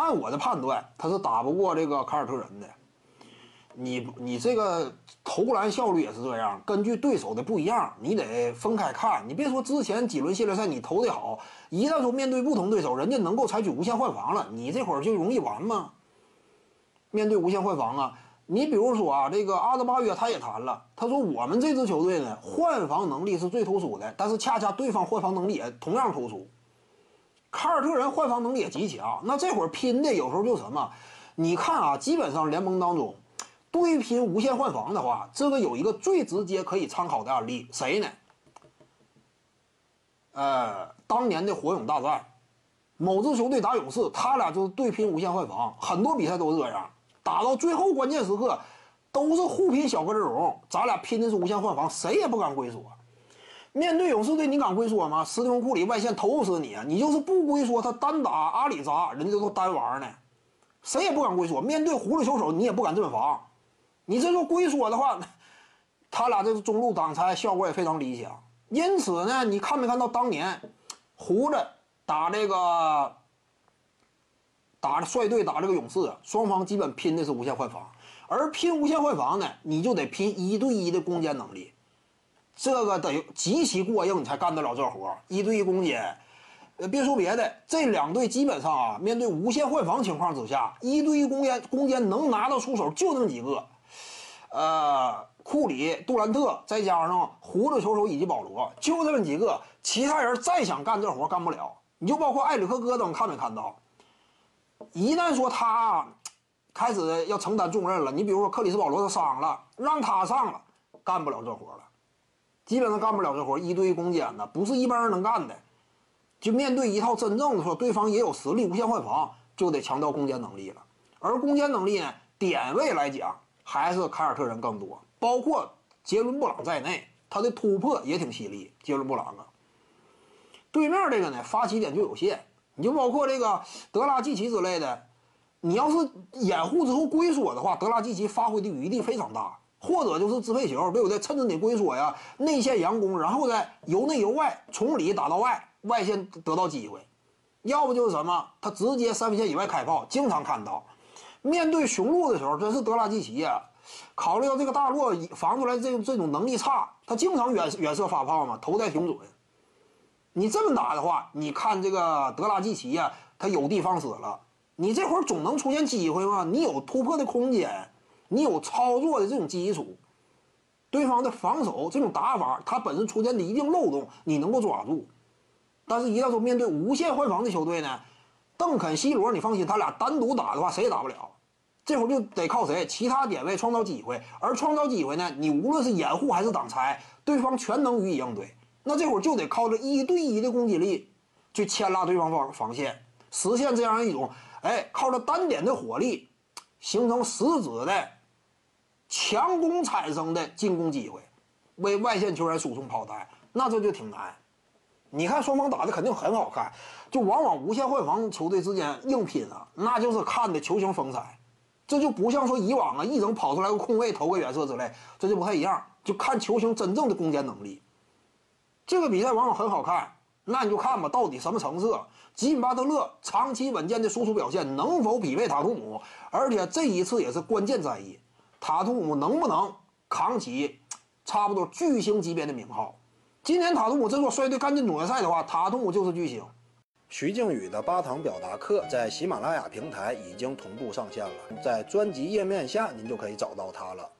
按我的判断，他是打不过这个凯尔特人的。你你这个投篮效率也是这样，根据对手的不一样，你得分开看。你别说之前几轮系列赛你投的好，一旦说面对不同对手，人家能够采取无限换防了，你这会儿就容易完吗？面对无限换防啊，你比如说啊，这个阿德巴约他也谈了，他说我们这支球队呢，换防能力是最突出的，但是恰恰对方换防能力也同样突出。凯尔特人换防能力也极强，那这会儿拼的有时候就什么？你看啊，基本上联盟当中。对拼无限换防的话，这个有一个最直接可以参考的案例，谁呢？呃，当年的火勇大战，某支球队打勇士，他俩就是对拼无限换防，很多比赛都是这样，打到最后关键时刻，都是互拼小个阵容，咱俩拼的是无限换防，谁也不敢龟缩。面对勇士队，你敢龟缩吗？斯蒂芬库里外线投死你啊，你就是不龟缩，他单打阿里扎，人家都单玩呢，谁也不敢龟缩。面对葫芦球手，你也不敢阵防。你这说龟缩的话，他俩这个中路挡拆效果也非常理想。因此呢，你看没看到当年胡子打这个打率队打这个勇士，双方基本拼的是无限换防，而拼无限换防呢，你就得拼一对一的攻坚能力，这个得极其过硬，你才干得了这活一对一攻坚，呃，别说别的，这两队基本上啊，面对无限换防情况之下，一对一攻坚攻坚能拿得出手就那么几个。呃，库里、杜兰特，再加上胡子球手以及保罗，就这么几个，其他人再想干这活干不了。你就包括埃里克·戈登，看没看到？一旦说他开始要承担重任了，你比如说克里斯·保罗他伤了，让他上了，干不了这活了，基本上干不了这活。一对一攻坚呢，不是一般人能干的。就面对一套真正的说，对方也有实力，无限换防，就得强调攻坚能力了。而攻坚能力呢，点位来讲。还是凯尔特人更多，包括杰伦布朗在内，他的突破也挺犀利。杰伦布朗啊，对面这个呢发起点就有限，你就包括这个德拉季奇之类的，你要是掩护之后龟缩的话，德拉季奇发挥的余地非常大，或者就是支配球，对不对？趁着你龟缩呀，内线佯攻，然后再由内由外从里打到外，外线得到机会，要不就是什么，他直接三分线以外开炮，经常看到。面对雄鹿的时候，真是德拉季奇呀。考虑到这个大洛防出来这这种能力差，他经常远远射发炮嘛，投带挺准。你这么打的话，你看这个德拉季奇呀，他有的放矢了。你这会儿总能出现机会吗？你有突破的空间，你有操作的这种基础，对方的防守这种打法，它本身出现的一定漏洞，你能够抓住。但是，一旦说面对无限换防的球队呢？邓肯、西罗，你放心，他俩单独打的话，谁也打不了。这会儿就得靠谁？其他点位创造机会，而创造机会呢？你无论是掩护还是挡拆，对方全能予以应对。那这会儿就得靠着一对一的攻击力，去牵拉对方防防线，实现这样一种，哎，靠着单点的火力，形成实质的强攻产生的进攻机会，为外线球员输送炮弹，那这就挺难。你看双方打的肯定很好看，就往往无限换防球队之间硬拼啊，那就是看的球形风采，这就不像说以往啊一整跑出来个空位投个远射之类，这就不太一样，就看球星真正的攻坚能力。这个比赛往往很好看，那你就看吧，到底什么成色？吉米巴特勒长期稳健的输出表现能否匹配塔图姆？而且这一次也是关键战役，塔图姆能不能扛起差不多巨星级别的名号？今年塔图姆真果率队干进总决赛的话，塔图姆就是巨星。徐静宇的八堂表达课在喜马拉雅平台已经同步上线了，在专辑页面下您就可以找到它了。